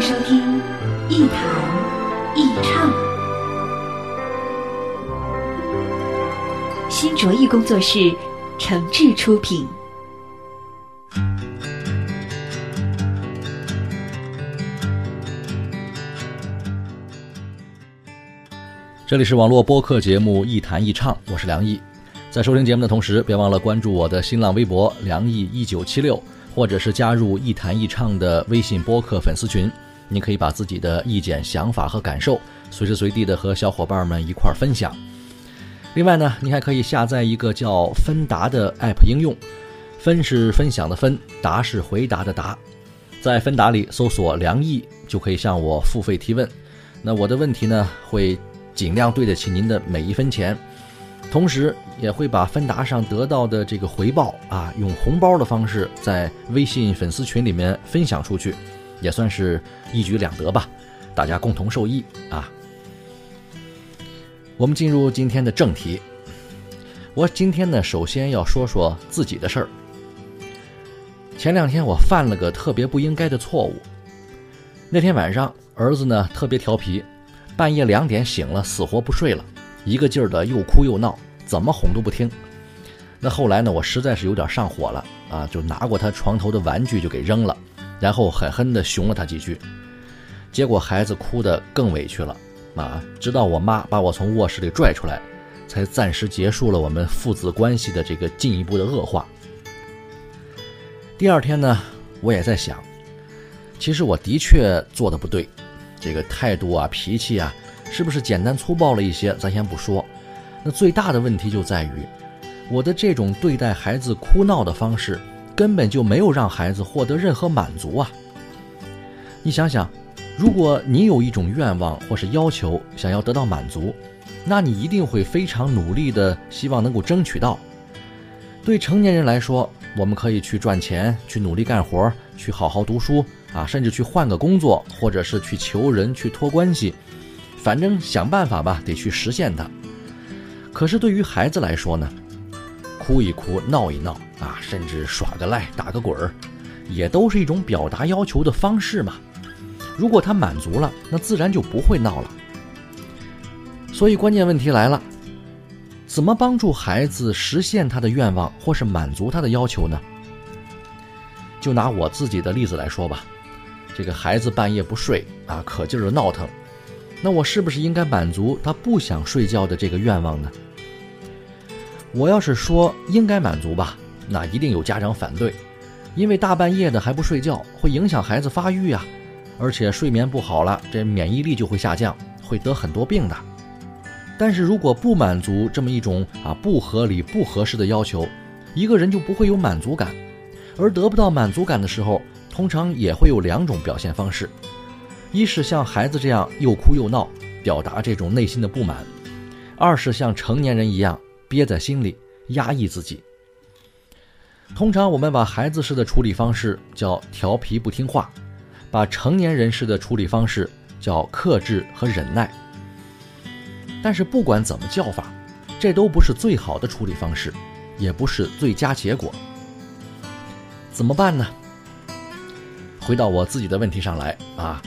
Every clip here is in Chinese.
收听一谈一唱，新卓艺工作室诚挚出品。这里是网络播客节目《一谈一唱》，我是梁毅。在收听节目的同时，别忘了关注我的新浪微博“梁毅一九七六”，或者是加入“一谈一唱”的微信播客粉丝群。你可以把自己的意见、想法和感受随时随地的和小伙伴们一块儿分享。另外呢，你还可以下载一个叫芬达的 App 应用，分是分享的分，答是回答的答。在芬达里搜索“梁毅”，就可以向我付费提问。那我的问题呢，会。尽量对得起您的每一分钱，同时也会把芬达上得到的这个回报啊，用红包的方式在微信粉丝群里面分享出去，也算是一举两得吧，大家共同受益啊。我们进入今天的正题，我今天呢，首先要说说自己的事儿。前两天我犯了个特别不应该的错误，那天晚上儿子呢特别调皮。半夜两点醒了，死活不睡了，一个劲儿的又哭又闹，怎么哄都不听。那后来呢，我实在是有点上火了啊，就拿过他床头的玩具就给扔了，然后狠狠地熊了他几句。结果孩子哭得更委屈了啊，直到我妈把我从卧室里拽出来，才暂时结束了我们父子关系的这个进一步的恶化。第二天呢，我也在想，其实我的确做的不对。这个态度啊，脾气啊，是不是简单粗暴了一些？咱先不说，那最大的问题就在于，我的这种对待孩子哭闹的方式，根本就没有让孩子获得任何满足啊！你想想，如果你有一种愿望或是要求想要得到满足，那你一定会非常努力的希望能够争取到。对成年人来说，我们可以去赚钱，去努力干活，去好好读书。啊，甚至去换个工作，或者是去求人、去托关系，反正想办法吧，得去实现它。可是对于孩子来说呢，哭一哭、闹一闹啊，甚至耍个赖、打个滚儿，也都是一种表达要求的方式嘛。如果他满足了，那自然就不会闹了。所以关键问题来了，怎么帮助孩子实现他的愿望，或是满足他的要求呢？就拿我自己的例子来说吧。这个孩子半夜不睡啊，可劲儿的闹腾，那我是不是应该满足他不想睡觉的这个愿望呢？我要是说应该满足吧，那一定有家长反对，因为大半夜的还不睡觉，会影响孩子发育呀，而且睡眠不好了，这免疫力就会下降，会得很多病的。但是如果不满足这么一种啊不合理、不合适的要求，一个人就不会有满足感，而得不到满足感的时候。通常也会有两种表现方式，一是像孩子这样又哭又闹，表达这种内心的不满；二是像成年人一样憋在心里压抑自己。通常我们把孩子式的处理方式叫调皮不听话，把成年人式的处理方式叫克制和忍耐。但是不管怎么叫法，这都不是最好的处理方式，也不是最佳结果。怎么办呢？回到我自己的问题上来啊，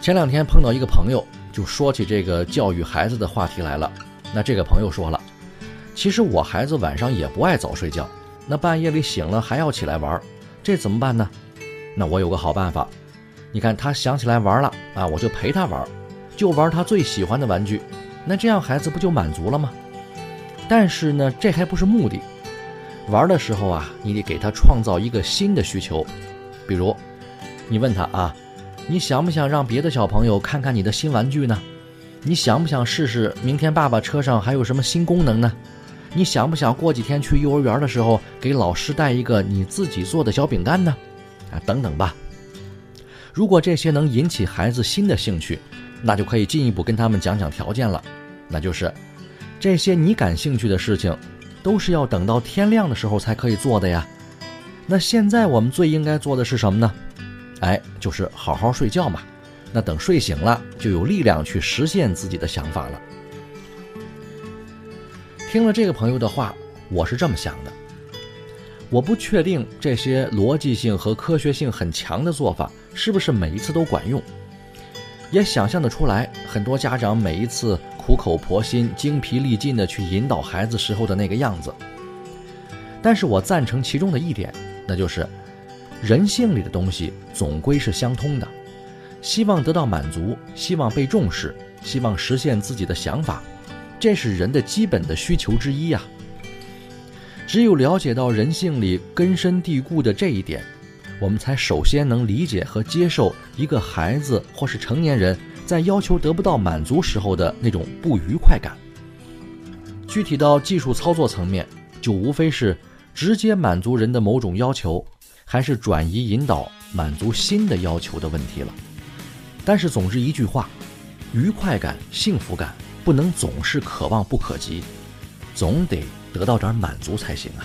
前两天碰到一个朋友，就说起这个教育孩子的话题来了。那这个朋友说了，其实我孩子晚上也不爱早睡觉，那半夜里醒了还要起来玩，这怎么办呢？那我有个好办法，你看他想起来玩了啊，我就陪他玩，就玩他最喜欢的玩具，那这样孩子不就满足了吗？但是呢，这还不是目的，玩的时候啊，你得给他创造一个新的需求。比如，你问他啊，你想不想让别的小朋友看看你的新玩具呢？你想不想试试明天爸爸车上还有什么新功能呢？你想不想过几天去幼儿园的时候给老师带一个你自己做的小饼干呢？啊，等等吧。如果这些能引起孩子新的兴趣，那就可以进一步跟他们讲讲条件了，那就是这些你感兴趣的事情，都是要等到天亮的时候才可以做的呀。那现在我们最应该做的是什么呢？哎，就是好好睡觉嘛。那等睡醒了，就有力量去实现自己的想法了。听了这个朋友的话，我是这么想的。我不确定这些逻辑性和科学性很强的做法是不是每一次都管用，也想象得出来，很多家长每一次苦口婆心、精疲力尽地去引导孩子时候的那个样子。但是我赞成其中的一点，那就是人性里的东西总归是相通的，希望得到满足，希望被重视，希望实现自己的想法，这是人的基本的需求之一呀。只有了解到人性里根深蒂固的这一点，我们才首先能理解和接受一个孩子或是成年人在要求得不到满足时候的那种不愉快感。具体到技术操作层面，就无非是直接满足人的某种要求，还是转移引导满足新的要求的问题了。但是总之一句话，愉快感、幸福感不能总是可望不可及，总得。得到点满足才行啊！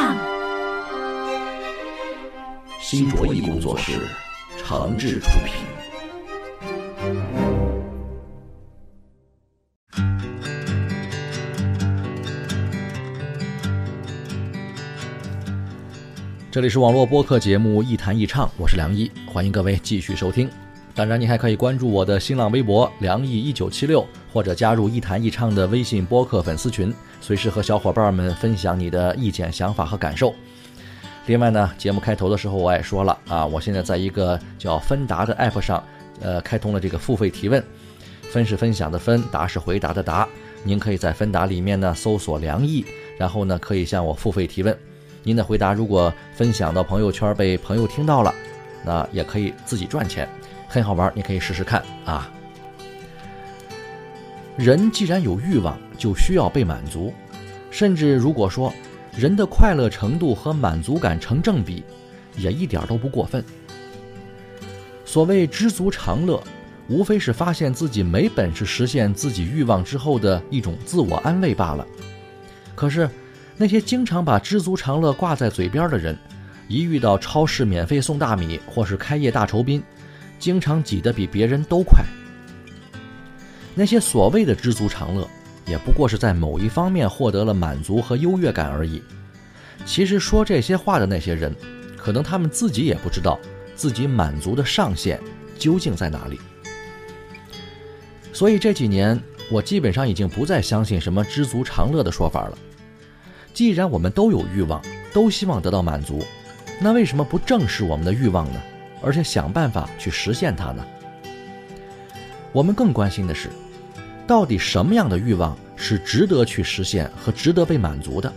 新卓艺工作室，诚挚出品。这里是网络播客节目《一谈一唱》，我是梁毅，欢迎各位继续收听。当然，你还可以关注我的新浪微博“梁毅一九七六”，或者加入“一谈一唱”的微信播客粉丝群，随时和小伙伴们分享你的意见、想法和感受。另外呢，节目开头的时候我也说了啊，我现在在一个叫芬达的 app 上，呃，开通了这个付费提问。分是分享的分，答是回答的答。您可以在芬达里面呢搜索“梁毅”，然后呢可以向我付费提问。您的回答如果分享到朋友圈被朋友听到了，那也可以自己赚钱，很好玩，你可以试试看啊。人既然有欲望，就需要被满足，甚至如果说人的快乐程度和满足感成正比，也一点都不过分。所谓知足常乐，无非是发现自己没本事实现自己欲望之后的一种自我安慰罢了。可是，那些经常把知足常乐挂在嘴边的人，一遇到超市免费送大米或是开业大酬宾，经常挤得比别人都快。那些所谓的知足常乐，也不过是在某一方面获得了满足和优越感而已。其实说这些话的那些人，可能他们自己也不知道自己满足的上限究竟在哪里。所以这几年，我基本上已经不再相信什么知足常乐的说法了。既然我们都有欲望，都希望得到满足，那为什么不正视我们的欲望呢？而且想办法去实现它呢？我们更关心的是，到底什么样的欲望是值得去实现和值得被满足的，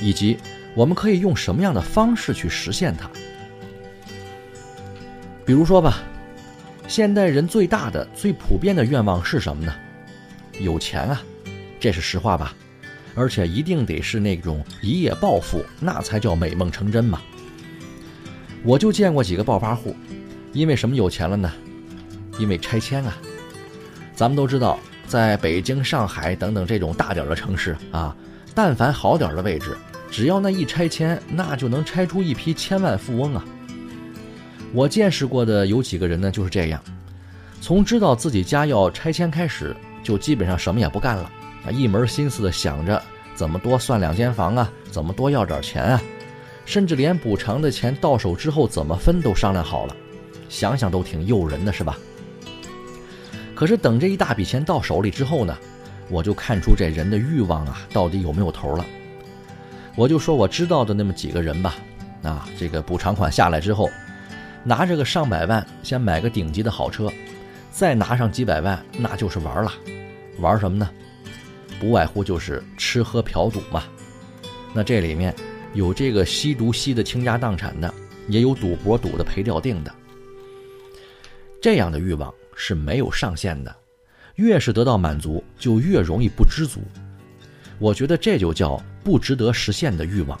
以及我们可以用什么样的方式去实现它。比如说吧，现代人最大的、最普遍的愿望是什么呢？有钱啊，这是实话吧？而且一定得是那种一夜暴富，那才叫美梦成真嘛。我就见过几个暴发户，因为什么有钱了呢？因为拆迁啊。咱们都知道，在北京、上海等等这种大点的城市啊，但凡好点的位置，只要那一拆迁，那就能拆出一批千万富翁啊。我见识过的有几个人呢，就是这样，从知道自己家要拆迁开始，就基本上什么也不干了啊，一门心思的想着怎么多算两间房啊，怎么多要点钱啊，甚至连补偿的钱到手之后怎么分都商量好了，想想都挺诱人的，是吧？可是等这一大笔钱到手里之后呢，我就看出这人的欲望啊，到底有没有头了。我就说我知道的那么几个人吧，啊，这个补偿款下来之后，拿着个上百万，先买个顶级的好车，再拿上几百万，那就是玩了。玩什么呢？不外乎就是吃喝嫖赌嘛。那这里面有这个吸毒吸的倾家荡产的，也有赌博赌的赔掉腚的。这样的欲望。是没有上限的，越是得到满足，就越容易不知足。我觉得这就叫不值得实现的欲望。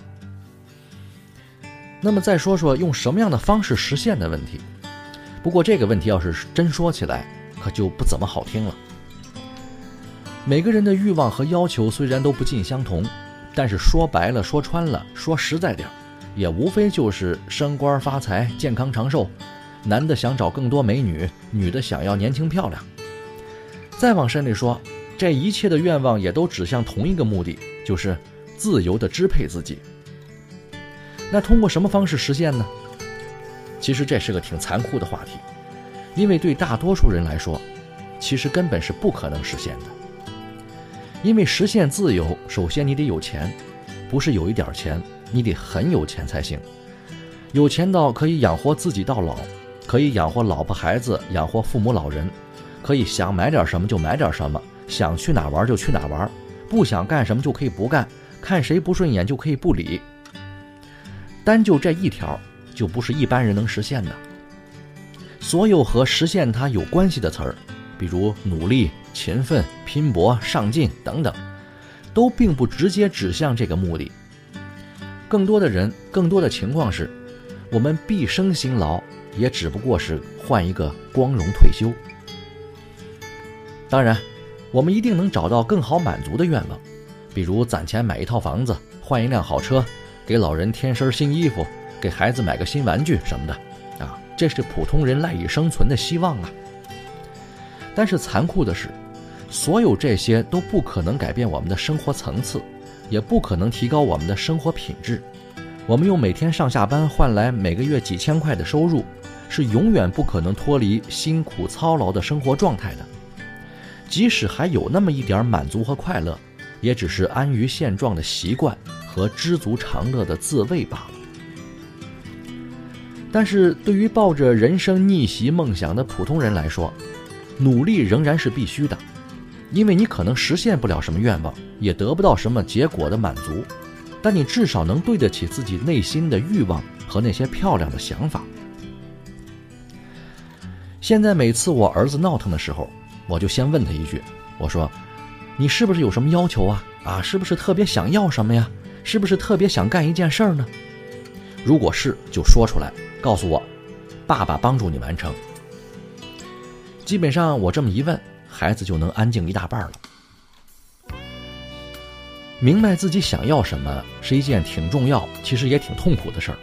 那么再说说用什么样的方式实现的问题。不过这个问题要是真说起来，可就不怎么好听了。每个人的欲望和要求虽然都不尽相同，但是说白了、说穿了、说实在点儿，也无非就是升官发财、健康长寿。男的想找更多美女，女的想要年轻漂亮。再往深里说，这一切的愿望也都指向同一个目的，就是自由的支配自己。那通过什么方式实现呢？其实这是个挺残酷的话题，因为对大多数人来说，其实根本是不可能实现的。因为实现自由，首先你得有钱，不是有一点钱，你得很有钱才行，有钱到可以养活自己到老。可以养活老婆孩子，养活父母老人，可以想买点什么就买点什么，想去哪玩就去哪玩，不想干什么就可以不干，看谁不顺眼就可以不理。单就这一条，就不是一般人能实现的。所有和实现它有关系的词儿，比如努力、勤奋、拼搏、上进等等，都并不直接指向这个目的。更多的人，更多的情况是，我们毕生辛劳。也只不过是换一个光荣退休。当然，我们一定能找到更好满足的愿望，比如攒钱买一套房子，换一辆好车，给老人添身新衣服，给孩子买个新玩具什么的。啊，这是普通人赖以生存的希望啊。但是残酷的是，所有这些都不可能改变我们的生活层次，也不可能提高我们的生活品质。我们用每天上下班换来每个月几千块的收入。是永远不可能脱离辛苦操劳的生活状态的，即使还有那么一点满足和快乐，也只是安于现状的习惯和知足常乐的自慰罢了。但是对于抱着人生逆袭梦想的普通人来说，努力仍然是必须的，因为你可能实现不了什么愿望，也得不到什么结果的满足，但你至少能对得起自己内心的欲望和那些漂亮的想法。现在每次我儿子闹腾的时候，我就先问他一句，我说：“你是不是有什么要求啊？啊，是不是特别想要什么呀？是不是特别想干一件事儿呢？如果是，就说出来，告诉我，爸爸帮助你完成。”基本上我这么一问，孩子就能安静一大半了。明白自己想要什么是一件挺重要，其实也挺痛苦的事儿。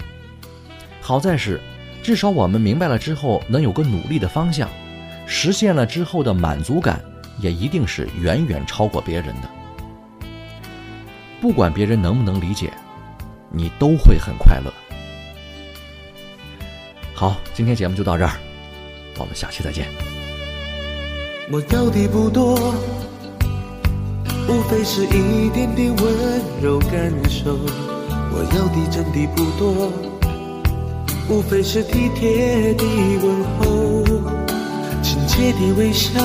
好在是，至少我们明白了之后，能有个努力的方向，实现了之后的满足感，也一定是远远超过别人的。不管别人能不能理解，你都会很快乐。好，今天节目就到这儿，我们下期再见。我要的不多，无非是一点点温柔感受。我要的真的不多，无非是体贴的问候，亲切的微笑，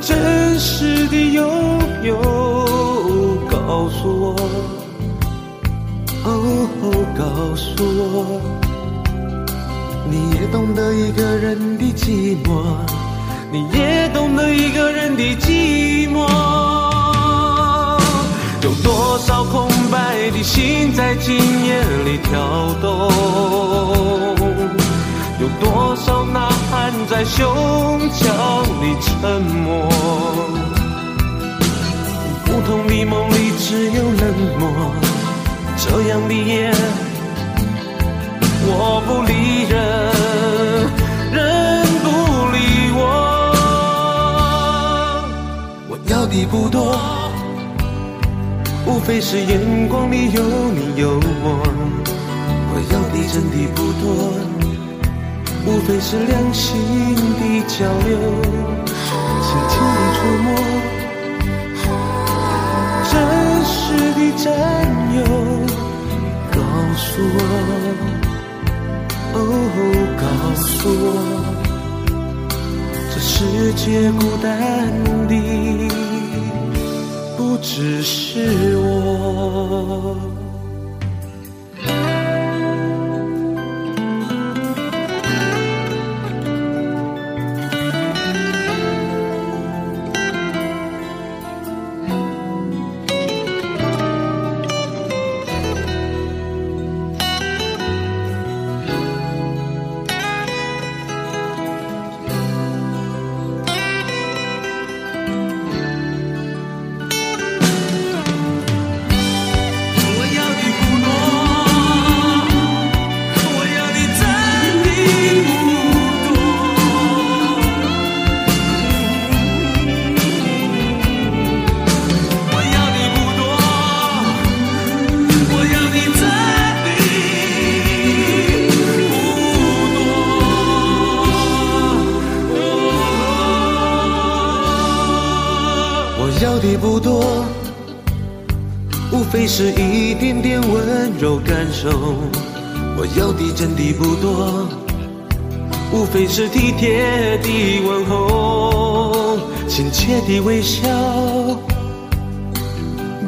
真实的拥有。告诉我，哦，告诉我。你也懂得一个人的寂寞，你也懂得一个人的寂寞。有多少空白的心在今夜里跳动？有多少呐喊在胸腔里沉默？不同的梦里只有冷漠，这样的夜。我不理人，人不理我。我要的不多，无非是眼光里有你有我。我要的真的不多，无非是两心的交流，轻轻的触摸，真实的占有。告诉我。哦，告诉我，这世界孤单的不只是我。无非是体贴的问候，亲切的微笑，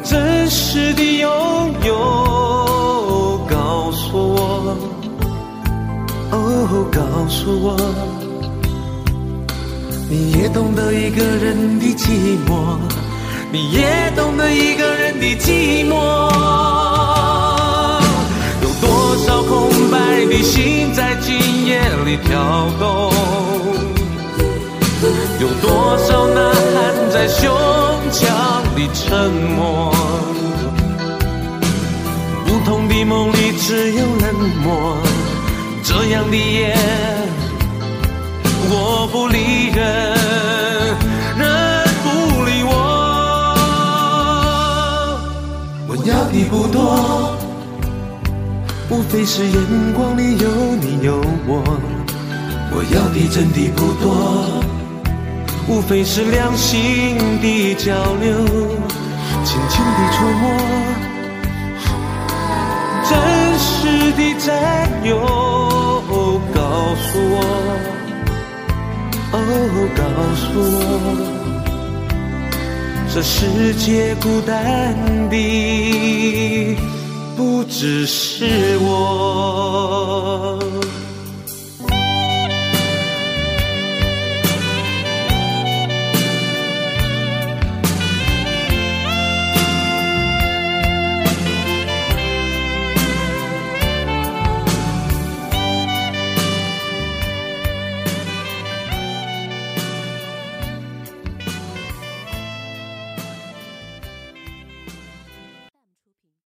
真实的拥有。告诉我，哦，告诉我，你也懂得一个人的寂寞。你也懂得一个人的寂寞，有多少空白的心在今夜里跳动？有多少呐喊在胸腔里沉默？不同的梦里只有冷漠，这样的夜我不理人。人不理我。我要的不多，无非是眼光里有你有我。我要的真的不多，无非是两心的交流，轻轻的触摸，真实的占有。告诉我，哦，告诉我。这世界孤单的不只是我。